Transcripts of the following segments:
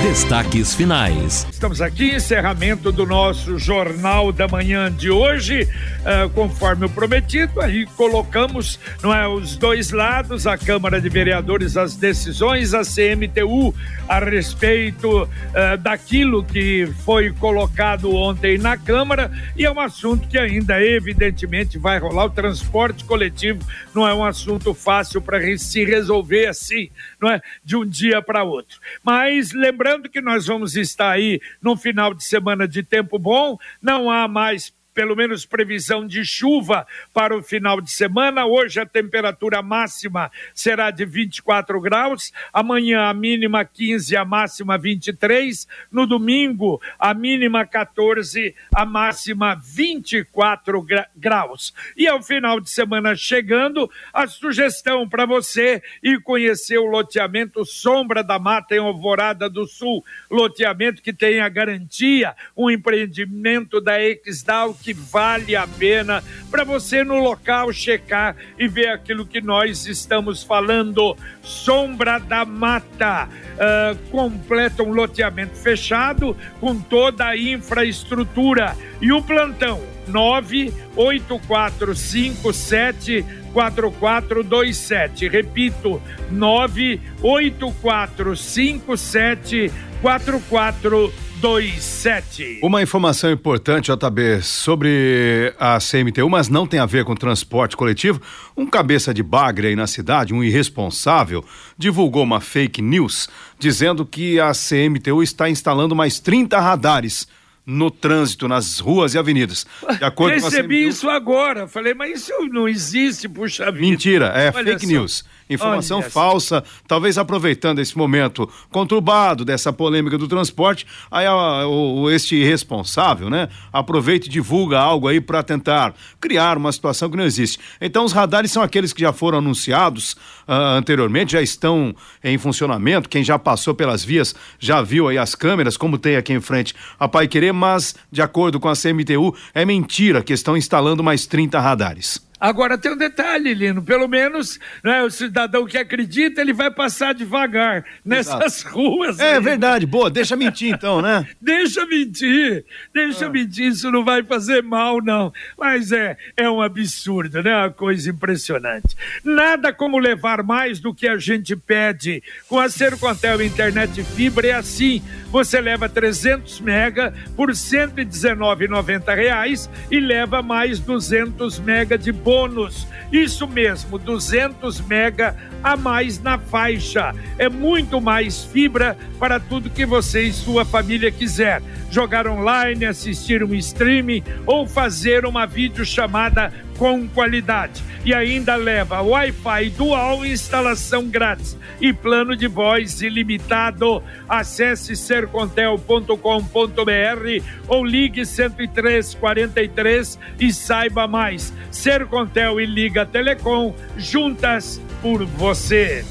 Destaques finais. Estamos aqui, encerramento do nosso Jornal da Manhã de hoje. Uh, conforme o prometido, aí colocamos não é, os dois lados, a Câmara de Vereadores, as decisões, a CMTU a respeito uh, daquilo que foi colocado ontem na Câmara, e é um assunto que ainda, evidentemente, vai rolar. O transporte coletivo não é um assunto fácil para se resolver assim, não é? De um dia para outro. Mas lembrando que nós vamos estar aí no final de semana de tempo bom, não há mais pelo menos previsão de chuva para o final de semana. Hoje a temperatura máxima será de 24 graus, amanhã a mínima 15, a máxima 23, no domingo a mínima 14, a máxima 24 graus. E ao final de semana chegando, a sugestão para você ir conhecer o loteamento Sombra da Mata em Alvorada do Sul, loteamento que tem a garantia, um empreendimento da Exdal que vale a pena para você no local checar e ver aquilo que nós estamos falando. Sombra da Mata uh, completa um loteamento fechado com toda a infraestrutura. E o plantão 98457 4427. Repito, 98457 4427. 27. Uma informação importante, JB, sobre a CMTU, mas não tem a ver com transporte coletivo. Um cabeça de bagre aí na cidade, um irresponsável, divulgou uma fake news dizendo que a CMTU está instalando mais 30 radares no trânsito, nas ruas e avenidas. De acordo Recebi isso agora. Falei, mas isso não existe, puxa vida. Mentira, é Olha fake news informação Olha falsa, talvez aproveitando esse momento conturbado dessa polêmica do transporte, aí a, o, este irresponsável, né, aproveita e divulga algo aí para tentar criar uma situação que não existe. Então os radares são aqueles que já foram anunciados uh, anteriormente, já estão em funcionamento, quem já passou pelas vias já viu aí as câmeras, como tem aqui em frente a Pai Querer, mas de acordo com a CMTU, é mentira que estão instalando mais 30 radares. Agora tem um detalhe, Lino, pelo menos né, o cidadão que acredita, ele vai passar devagar nessas Exato. ruas. É aí. verdade, boa, deixa mentir então, né? deixa mentir, deixa ah. mentir, isso não vai fazer mal, não. Mas é, é um absurdo, né? Uma coisa impressionante. Nada como levar mais do que a gente pede. Com a Sercontel Internet Fibra é assim, você leva 300 mega por R$ 119,90 e leva mais 200 mega de bônus bônus. Isso mesmo, 200 mega a mais na faixa. É muito mais fibra para tudo que você e sua família quiser. Jogar online, assistir um streaming ou fazer uma videochamada com qualidade. E ainda leva Wi-Fi dual, instalação grátis e plano de voz ilimitado. Acesse sercontel.com.br ou ligue 10343 e saiba mais. Sercontel e Liga Telecom, juntas por você.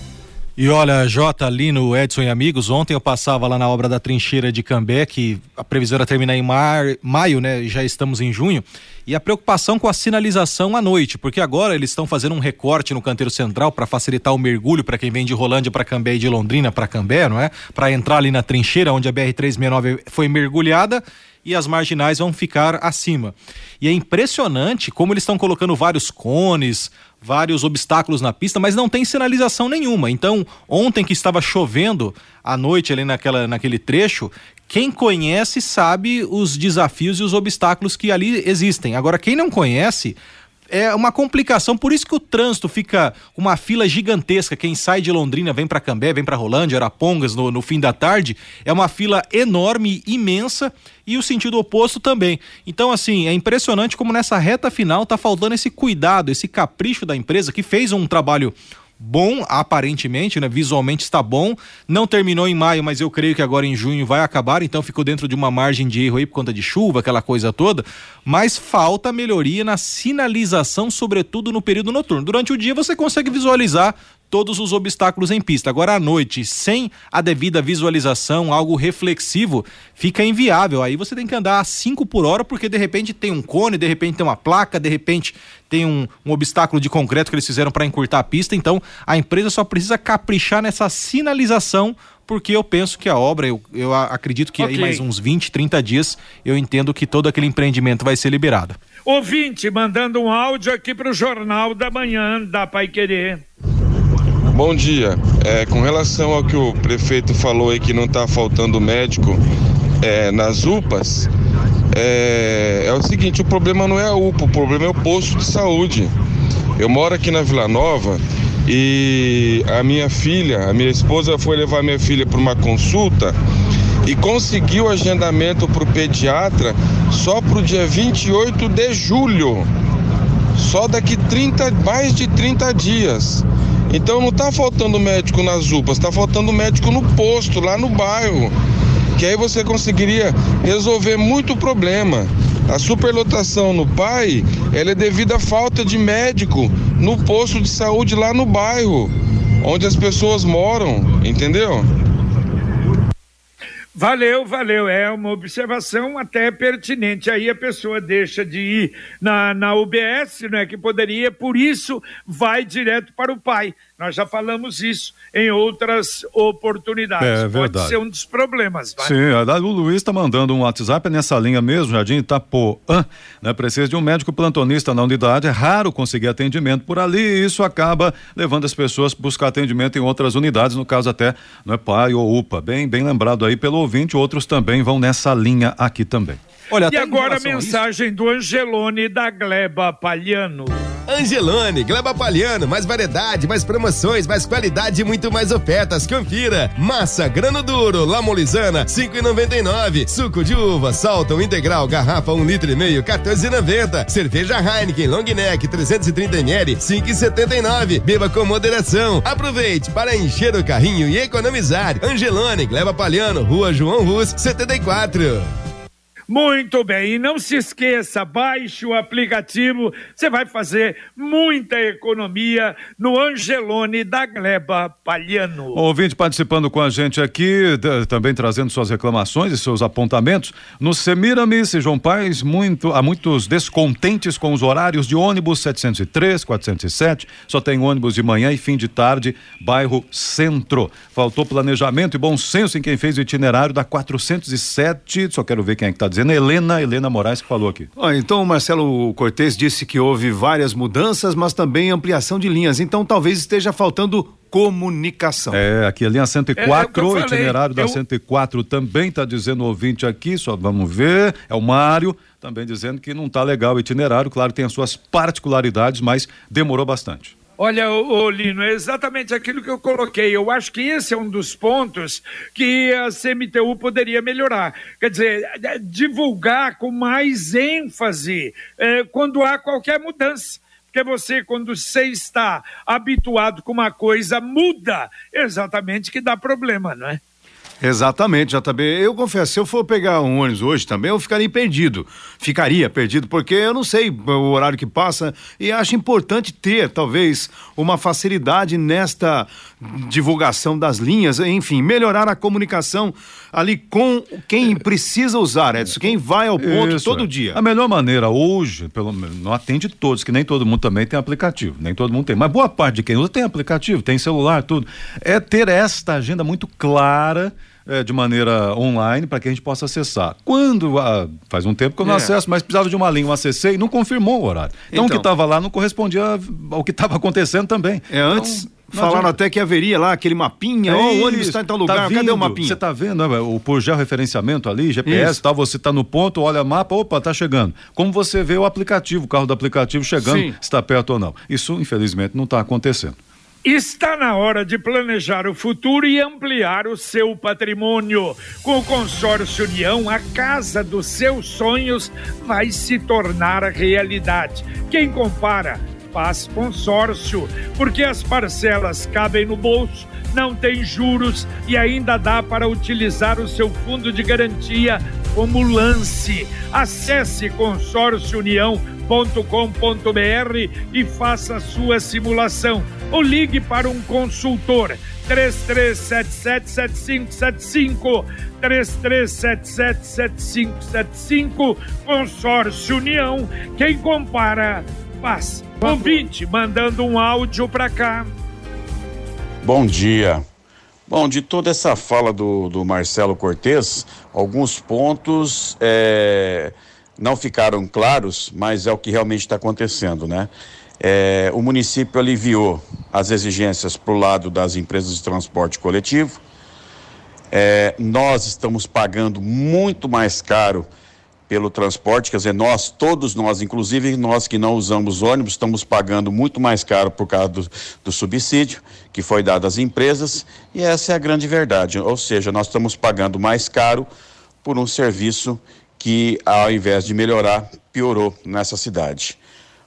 E olha, Jota, Lino, Edson e amigos, ontem eu passava lá na obra da trincheira de Cambé, que a previsão era terminar em mar, maio, né? Já estamos em junho. E a preocupação com a sinalização à noite, porque agora eles estão fazendo um recorte no canteiro central para facilitar o mergulho para quem vem de Rolândia para Cambé e de Londrina para Cambé, não é? Para entrar ali na trincheira onde a BR 369 foi mergulhada e as marginais vão ficar acima. E é impressionante como eles estão colocando vários cones, vários obstáculos na pista, mas não tem sinalização nenhuma. Então, ontem que estava chovendo à noite ali naquela, naquele trecho, quem conhece sabe os desafios e os obstáculos que ali existem. Agora, quem não conhece é uma complicação, por isso que o trânsito fica uma fila gigantesca. Quem sai de Londrina vem para Cambé, vem para Rolândia, Arapongas no, no fim da tarde, é uma fila enorme, imensa e o sentido oposto também. Então, assim, é impressionante como nessa reta final tá faltando esse cuidado, esse capricho da empresa que fez um trabalho bom, aparentemente, né? Visualmente está bom. Não terminou em maio, mas eu creio que agora em junho vai acabar, então ficou dentro de uma margem de erro aí por conta de chuva, aquela coisa toda. Mas falta melhoria na sinalização, sobretudo no período noturno. Durante o dia você consegue visualizar todos os obstáculos em pista. Agora à noite, sem a devida visualização, algo reflexivo, fica inviável. Aí você tem que andar a 5 por hora porque de repente tem um cone, de repente tem uma placa, de repente tem um, um obstáculo de concreto que eles fizeram para encurtar a pista. Então a empresa só precisa caprichar nessa sinalização porque eu penso que a obra, eu, eu acredito que okay. aí mais uns 20, 30 dias, eu entendo que todo aquele empreendimento vai ser liberado. Ouvinte, mandando um áudio aqui para o Jornal da Manhã da Pai Querer. Bom dia. É, com relação ao que o prefeito falou aí que não está faltando médico é, nas UPAs, é, é, o seguinte, o problema não é a UPA, o problema é o posto de saúde. Eu moro aqui na Vila Nova e a minha filha, a minha esposa foi levar minha filha para uma consulta e conseguiu agendamento para o pediatra só para o dia 28 de julho. Só daqui 30, mais de 30 dias. Então não está faltando médico nas UPAs, está faltando médico no posto, lá no bairro. Que aí você conseguiria resolver muito problema. A superlotação no PAI, ela é devido à falta de médico no posto de saúde lá no bairro, onde as pessoas moram, entendeu? Valeu, valeu. É uma observação até pertinente. Aí a pessoa deixa de ir na, na UBS, né, que poderia, por isso vai direto para o pai. Nós já falamos isso em outras oportunidades. É verdade. Pode ser um dos problemas. Vai? Sim, o Luiz está mandando um WhatsApp nessa linha mesmo, Jardim Itapuã. Né? Precisa de um médico plantonista na unidade. É raro conseguir atendimento por ali e isso acaba levando as pessoas a buscar atendimento em outras unidades, no caso até não é pai ou UPA. Bem, bem lembrado aí pelo ouvinte, outros também vão nessa linha aqui também. Olha, e agora a mensagem a do Angelone da Gleba Palhano. Angelone, Gleba Palhano, mais variedade, mais promoções, mais qualidade e muito mais ofertas. Confira. Massa grano duro, lamolizana, 5,99. Suco de uva, salto integral, garrafa 1 um litro e meio, 14,90. Cerveja Heineken Long Neck 330 ml, 5,79. Beba com moderação. Aproveite para encher o carrinho e economizar. Angelone, Gleba Palhano, Rua João Rus, 74. Muito bem, e não se esqueça, baixe o aplicativo, você vai fazer muita economia no Angelone da Gleba Palhano. Ouvinte participando com a gente aqui, também trazendo suas reclamações e seus apontamentos. No Semiramis João Pais, muito, há muitos descontentes com os horários de ônibus 703, 407, só tem ônibus de manhã e fim de tarde, bairro Centro. Faltou planejamento e bom senso em quem fez o itinerário da 407, só quero ver quem é que está dizendo dizendo Helena, Helena Moraes que falou aqui. Ah, então o Marcelo Cortes disse que houve várias mudanças, mas também ampliação de linhas. Então talvez esteja faltando comunicação. É, aqui a linha 104, é, é o itinerário da eu... 104 também está dizendo o ouvinte aqui, só vamos ver, é o Mário, também dizendo que não está legal o itinerário, claro, tem as suas particularidades, mas demorou bastante. Olha, ô, Lino, é exatamente aquilo que eu coloquei. Eu acho que esse é um dos pontos que a CMTU poderia melhorar. Quer dizer, é, divulgar com mais ênfase é, quando há qualquer mudança. Porque você, quando você está habituado com uma coisa, muda exatamente que dá problema, não é? Exatamente, JB. Eu confesso, se eu for pegar um ônibus hoje também, eu ficaria perdido. Ficaria perdido, porque eu não sei o horário que passa e acho importante ter, talvez, uma facilidade nesta divulgação das linhas, enfim, melhorar a comunicação ali com quem precisa usar, Edson, quem vai ao ponto Isso, todo é. dia. A melhor maneira hoje, pelo menos, não atende todos, que nem todo mundo também tem aplicativo, nem todo mundo tem, mas boa parte de quem usa tem aplicativo, tem celular, tudo. É ter esta agenda muito clara é, de maneira online para que a gente possa acessar. Quando, ah, faz um tempo que eu não é. acesso, mas precisava de uma linha, eu acessei, não confirmou o horário. Então, então o que estava lá não correspondia ao que estava acontecendo também. É, antes. Então, Falaram até que haveria lá aquele mapinha, ó, é oh, o ônibus está em tal tá lugar, tá vindo, cadê o mapinha? Você está vendo, né, o por referenciamento ali, GPS, tal, você está no ponto, olha o mapa, opa, está chegando. Como você vê o aplicativo, o carro do aplicativo chegando, está perto ou não. Isso, infelizmente, não está acontecendo. Está na hora de planejar o futuro e ampliar o seu patrimônio. Com o Consórcio União, a casa dos seus sonhos vai se tornar realidade. Quem compara, faz consórcio, porque as parcelas cabem no bolso, não tem juros e ainda dá para utilizar o seu fundo de garantia como lance. Acesse consórciounião.com e faça a sua simulação. Ou ligue para um consultor 33777575 33777575 Consórcio União. Quem compara faz. Ouvinte mandando um áudio para cá. Bom dia. Bom, de toda essa fala do, do Marcelo Cortes, alguns pontos é, não ficaram claros, mas é o que realmente está acontecendo, né? É, o município aliviou as exigências para o lado das empresas de transporte coletivo. É, nós estamos pagando muito mais caro pelo transporte, quer dizer, nós, todos nós, inclusive nós que não usamos ônibus, estamos pagando muito mais caro por causa do, do subsídio que foi dado às empresas, e essa é a grande verdade. Ou seja, nós estamos pagando mais caro por um serviço ao invés de melhorar, piorou nessa cidade.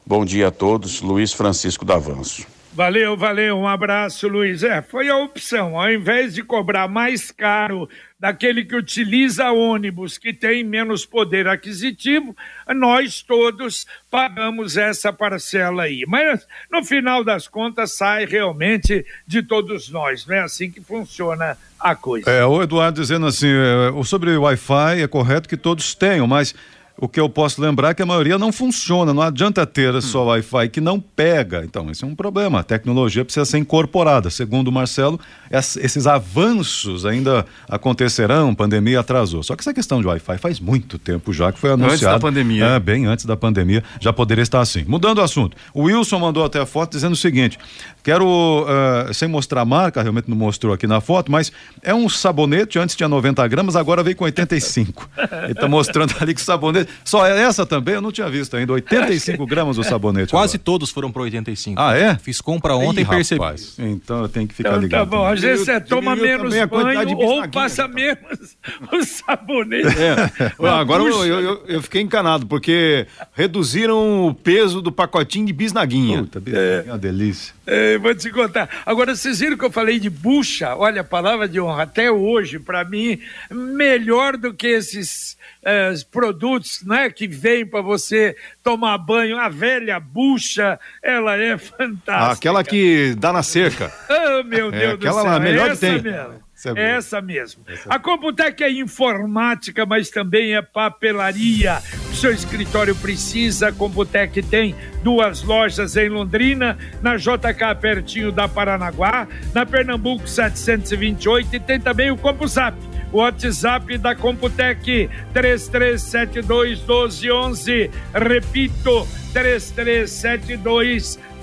Bom dia a todos, Luiz Francisco Davanço. Valeu, valeu, um abraço, Luiz. É, foi a opção. Ao invés de cobrar mais caro daquele que utiliza ônibus, que tem menos poder aquisitivo, nós todos pagamos essa parcela aí. Mas no final das contas sai realmente de todos nós, não é assim que funciona a coisa. É, o Eduardo dizendo assim, é, sobre o Wi-Fi é correto que todos tenham, mas o que eu posso lembrar é que a maioria não funciona, não adianta ter só Wi-Fi que não pega. Então, esse é um problema. A tecnologia precisa ser incorporada. Segundo o Marcelo, esses avanços ainda acontecerão, a pandemia atrasou. Só que essa questão de Wi-Fi faz muito tempo já que foi anunciado. Antes da pandemia. É, bem antes da pandemia, já poderia estar assim. Mudando o assunto, o Wilson mandou até a foto dizendo o seguinte: quero, uh, sem mostrar a marca, realmente não mostrou aqui na foto, mas é um sabonete, antes tinha 90 gramas, agora veio com 85. Ele está mostrando ali que o sabonete só essa também eu não tinha visto ainda. 85 gramas o sabonete. Quase agora. todos foram para 85. Ah, é? Fiz compra ontem e percebi. Rapaz, então eu tenho que ficar então, ligado. Tá bom, às vezes você toma menos banho ou passa então. menos o sabonete. É. Agora eu, eu, eu, fiquei encanado, porque reduziram o peso do pacotinho de bisnaguinha. Puta, bisnaguinha é uma delícia. É, vou te contar. Agora, vocês viram que eu falei de bucha? Olha, a palavra de honra, até hoje, para mim, melhor do que esses é, produtos né, que vêm para você tomar banho. A velha bucha, ela é fantástica. Aquela que dá na cerca. oh, meu é, Deus é, do céu. Aquela melhor que tem. Mesmo. Essa, é essa mesmo. Essa é a Computec é informática, mas também é papelaria. O seu escritório precisa, a Computec tem duas lojas em Londrina, na JK pertinho da Paranaguá, na Pernambuco 728 e tem também o CompuSap WhatsApp da Computec 3372 1211. Repito, 3372 1211.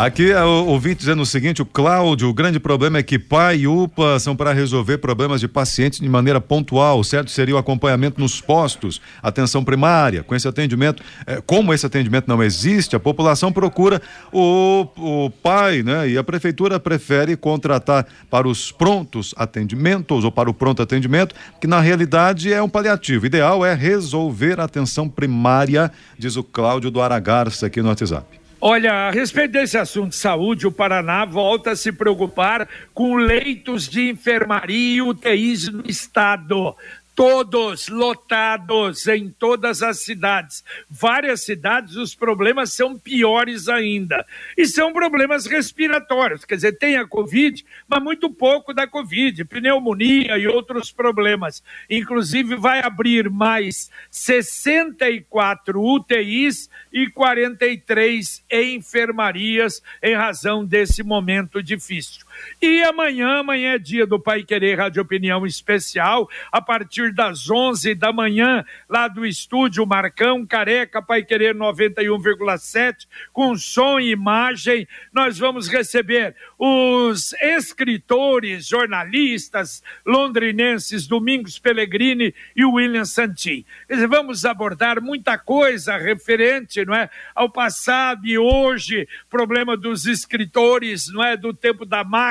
Aqui é o ouvinte dizendo o seguinte: o Cláudio, o grande problema é que pai e UPA são para resolver problemas de pacientes de maneira pontual. Certo seria o acompanhamento nos postos, atenção primária. Com esse atendimento, é, como esse atendimento não existe, a população procura o, o pai, né? E a prefeitura prefere contratar para os prontos atendimentos ou para o pronto atendimento, que na realidade é um paliativo. O ideal é resolver a atenção primária, diz o Cláudio do Aragarça aqui no WhatsApp. Olha, a respeito desse assunto de saúde, o Paraná volta a se preocupar com leitos de enfermaria e UTIs no estado todos lotados em todas as cidades. Várias cidades os problemas são piores ainda. E são problemas respiratórios, quer dizer, tem a Covid, mas muito pouco da Covid, pneumonia e outros problemas. Inclusive vai abrir mais 64 UTIs e 43 enfermarias em razão desse momento difícil. E amanhã, amanhã é dia do Pai Querer Rádio Opinião Especial, a partir das 11 da manhã, lá do estúdio Marcão Careca, Pai Querer 91,7, com som e imagem. Nós vamos receber os escritores, jornalistas londrinenses Domingos Pellegrini e William Santin. Vamos abordar muita coisa referente, não é, ao passado e hoje, problema dos escritores, não é, do tempo da máquina,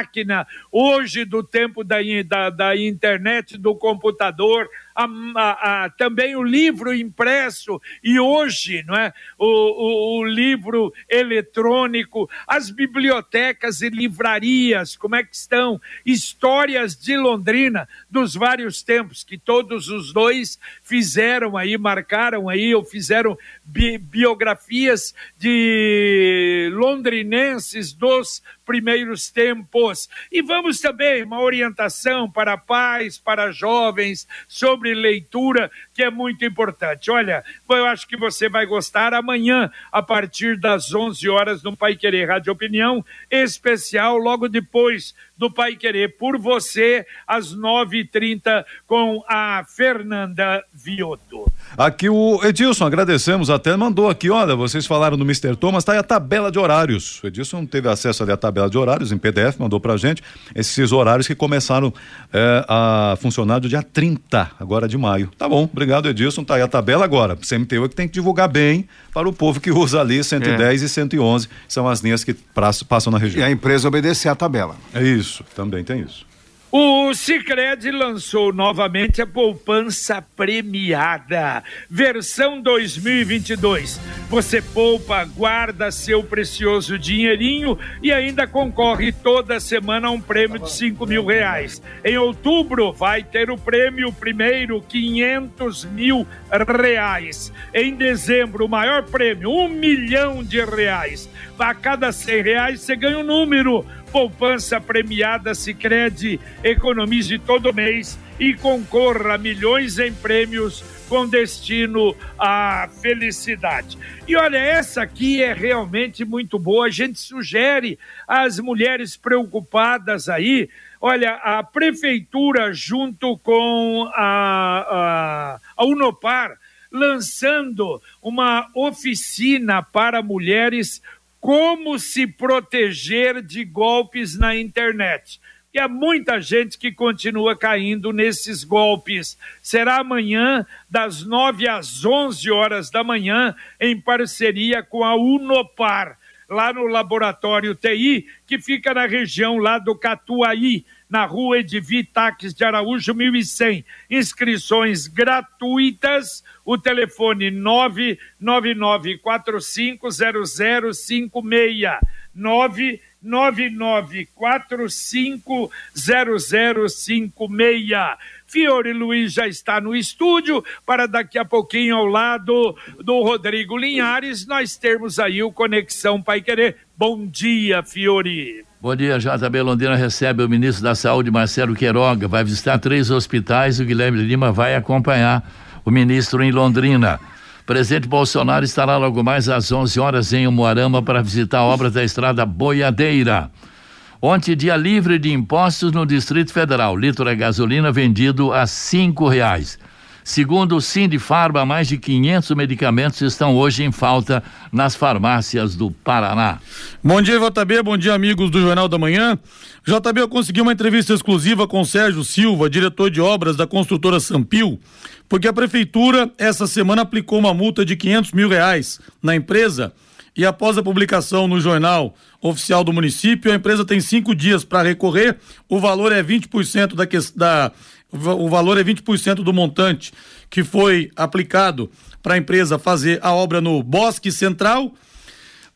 hoje do tempo da, da, da internet, do computador, a, a, a, também o livro impresso e hoje, não é? O, o, o, livro eletrônico, as bibliotecas e livrarias, como é que estão? Histórias de Londrina dos vários tempos que todos os dois fizeram aí, marcaram aí ou fizeram bi biografias de londrinenses dos primeiros tempos. E vamos também uma orientação para pais, para jovens sobre leitura, que é muito importante. Olha, eu acho que você vai gostar amanhã, a partir das 11 horas, no Pai Querer Rádio Opinião, especial logo depois do Pai Querer por você, às 9h30, com a Fernanda Vioto. Aqui o Edilson, agradecemos até, mandou aqui, olha, vocês falaram do Mr. Thomas, tá aí a tabela de horários. O Edilson teve acesso ali à tabela de horários em PDF, mandou pra gente esses horários que começaram é, a funcionar do dia 30, agora de maio. Tá bom, obrigado Edilson, tá aí a tabela agora. CMTU é que tem que divulgar bem para o povo que usa ali 110 é. e 111, são as linhas que passam na região. E a empresa obedecer à tabela. É isso, também tem isso. O Sicredi lançou novamente a poupança premiada, versão 2022. Você poupa, guarda seu precioso dinheirinho e ainda concorre toda semana a um prêmio de cinco mil reais. Em outubro vai ter o prêmio primeiro 500 mil reais. Em dezembro o maior prêmio um milhão de reais. A cada cem reais você ganha um número poupança premiada Sicredi, economize todo mês e concorra a milhões em prêmios com destino à felicidade. E olha, essa aqui é realmente muito boa. A gente sugere às mulheres preocupadas aí. Olha, a prefeitura, junto com a, a, a Unopar, lançando uma oficina para mulheres como se proteger de golpes na internet. E há muita gente que continua caindo nesses golpes. Será amanhã, das 9 às 11 horas da manhã, em parceria com a Unopar, lá no laboratório TI, que fica na região lá do Catuaí na rua Edvi Taques de Araújo, 1100. Inscrições gratuitas. O telefone 999450056. 999450056. Fiore Luiz já está no estúdio para daqui a pouquinho ao lado do Rodrigo Linhares nós termos aí o Conexão Pai Querer. Bom dia, Fiore. Bom dia, JB Londrina recebe o ministro da Saúde, Marcelo Queiroga, vai visitar três hospitais e o Guilherme Lima vai acompanhar o ministro em Londrina. Presidente Bolsonaro estará logo mais às 11 horas em Umuarama para visitar obras da estrada Boiadeira. Ontem, dia livre de impostos no Distrito Federal. Litro de gasolina vendido a cinco reais. Segundo o Sindifarma, mais de 500 medicamentos estão hoje em falta nas farmácias do Paraná. Bom dia, JB. Bom dia, amigos do Jornal da Manhã. JB, eu consegui uma entrevista exclusiva com Sérgio Silva, diretor de obras da construtora Sampil, porque a prefeitura essa semana aplicou uma multa de 500 mil reais na empresa e após a publicação no jornal oficial do município, a empresa tem cinco dias para recorrer. O valor é 20% da, da o valor é 20% do montante que foi aplicado para a empresa fazer a obra no Bosque Central.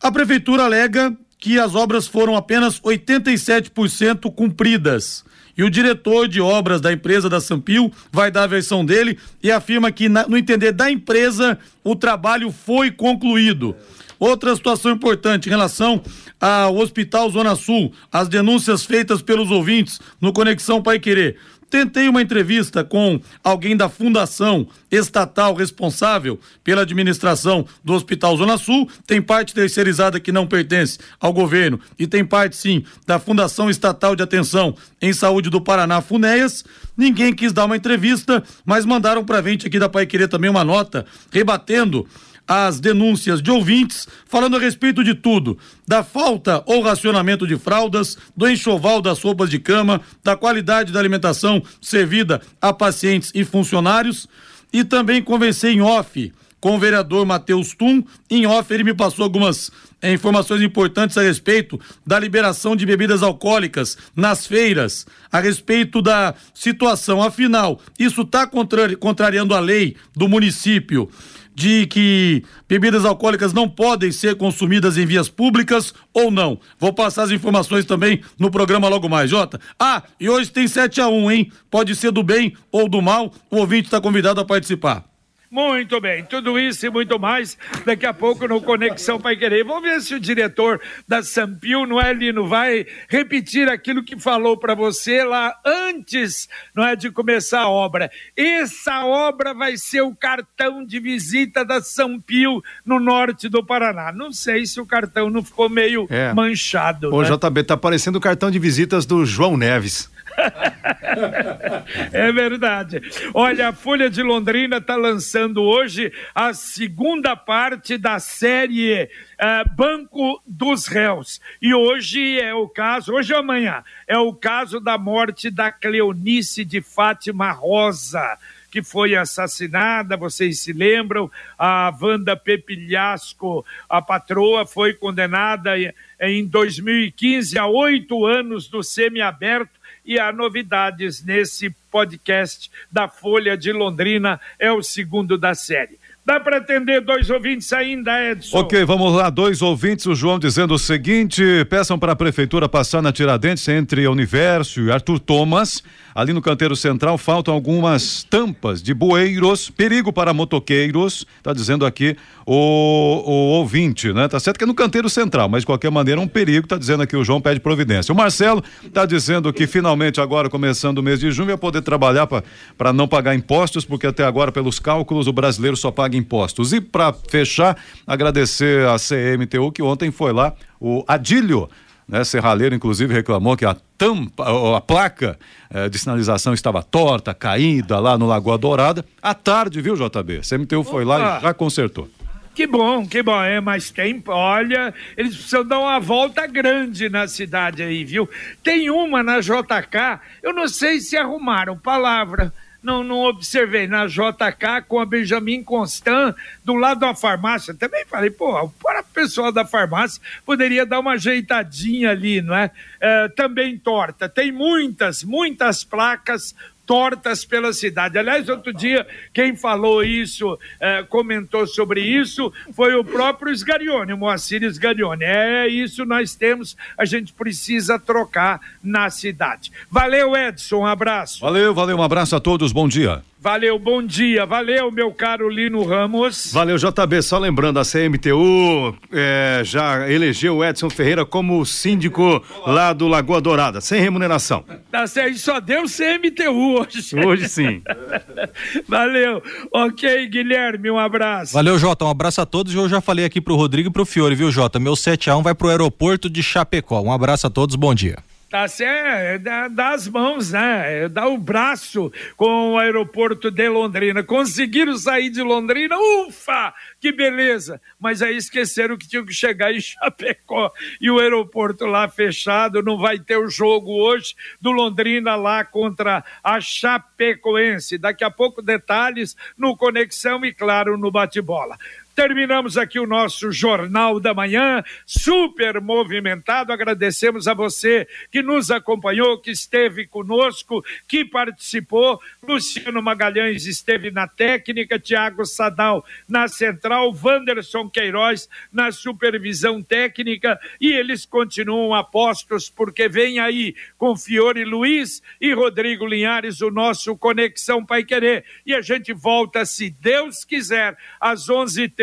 A prefeitura alega que as obras foram apenas 87% cumpridas. E o diretor de obras da empresa da Sampil vai dar a versão dele e afirma que, no entender da empresa, o trabalho foi concluído. Outra situação importante em relação ao Hospital Zona Sul, as denúncias feitas pelos ouvintes no Conexão Pai Querer. Tentei uma entrevista com alguém da fundação estatal responsável pela administração do Hospital Zona Sul. Tem parte terceirizada que não pertence ao governo e tem parte, sim, da Fundação Estatal de Atenção em Saúde do Paraná, FUNEAS. Ninguém quis dar uma entrevista, mas mandaram pra gente aqui da Pai Querer também uma nota rebatendo as denúncias de ouvintes falando a respeito de tudo: da falta ou racionamento de fraldas, do enxoval das roupas de cama, da qualidade da alimentação servida a pacientes e funcionários. E também conversei em off com o vereador Matheus Tum. Em off, ele me passou algumas é, informações importantes a respeito da liberação de bebidas alcoólicas nas feiras, a respeito da situação. Afinal, isso está contrari contrariando a lei do município de que bebidas alcoólicas não podem ser consumidas em vias públicas ou não. Vou passar as informações também no programa logo mais, Jota. Ah, e hoje tem 7 a 1 hein? Pode ser do bem ou do mal. O ouvinte está convidado a participar. Muito bem, tudo isso e muito mais daqui a pouco no Conexão Pai Querer. Vamos ver se o diretor da Sampio, não é, Lino, vai repetir aquilo que falou para você lá antes, não é, de começar a obra. Essa obra vai ser o cartão de visita da Sampio no norte do Paraná. Não sei se o cartão não ficou meio é. manchado. O né? JB tá parecendo o cartão de visitas do João Neves. é verdade. Olha, a Folha de Londrina está lançando hoje a segunda parte da série uh, Banco dos Réus. E hoje é o caso, hoje ou amanhã, é o caso da morte da Cleonice de Fátima Rosa que foi assassinada, vocês se lembram, a Wanda Pepilhasco, a patroa, foi condenada em 2015 a oito anos do semiaberto e há novidades nesse podcast da Folha de Londrina, é o segundo da série. Dá para atender dois ouvintes ainda, Edson? Ok, vamos lá. Dois ouvintes. O João dizendo o seguinte: peçam para a prefeitura passar na Tiradentes entre Universo e Arthur Thomas. Ali no canteiro central faltam algumas tampas de bueiros. Perigo para motoqueiros. Está dizendo aqui o, o ouvinte, né? Tá certo que é no canteiro central, mas de qualquer maneira um perigo. Está dizendo aqui o João pede providência. O Marcelo está dizendo que finalmente agora, começando o mês de junho, vai poder trabalhar para não pagar impostos, porque até agora, pelos cálculos, o brasileiro só paga paga impostos. E para fechar, agradecer a CMTU que ontem foi lá, o Adílio, né, Serralheiro, inclusive, reclamou que a tampa, a placa eh, de sinalização estava torta, caída lá no Lagoa Dourada. À tarde, viu, JB? CMTU foi Opa. lá e já consertou. Que bom, que bom. É, mas tem, olha, eles precisam dar uma volta grande na cidade aí, viu? Tem uma na JK, eu não sei se arrumaram palavra não, não observei. Na JK com a Benjamin Constant, do lado da farmácia. Também falei, pô, para o pessoal da farmácia poderia dar uma ajeitadinha ali, não é? é também torta. Tem muitas, muitas placas tortas pela cidade. Aliás, outro dia, quem falou isso, eh, comentou sobre isso, foi o próprio Sgarione, o Moacir Sgarione. É isso nós temos, a gente precisa trocar na cidade. Valeu, Edson, um abraço. Valeu, valeu, um abraço a todos, bom dia. Valeu, bom dia. Valeu, meu caro Lino Ramos. Valeu, JB. Só lembrando, a CMTU é, já elegeu o Edson Ferreira como síndico lá do Lagoa Dourada, sem remuneração. Tá certo, só deu CMTU hoje. Hoje sim. Valeu. Ok, Guilherme, um abraço. Valeu, Jota. Um abraço a todos. Eu já falei aqui pro Rodrigo e pro Fiore, viu, Jota? Meu 7x1 vai pro aeroporto de Chapecó. Um abraço a todos, bom dia. Tá certo, dá, dá as mãos, né? Dá o braço com o aeroporto de Londrina. Conseguiram sair de Londrina, ufa! Que beleza! Mas aí esqueceram que tinham que chegar em Chapecó e o aeroporto lá fechado. Não vai ter o jogo hoje do Londrina lá contra a Chapecoense. Daqui a pouco detalhes no Conexão e, claro, no bate-bola. Terminamos aqui o nosso Jornal da Manhã, super movimentado. Agradecemos a você que nos acompanhou, que esteve conosco, que participou. Luciano Magalhães esteve na técnica, Tiago Sadal na central, Wanderson Queiroz na supervisão técnica e eles continuam apostos porque vem aí com Fiore Luiz e Rodrigo Linhares o nosso Conexão Pai Querer. E a gente volta, se Deus quiser, às 11h30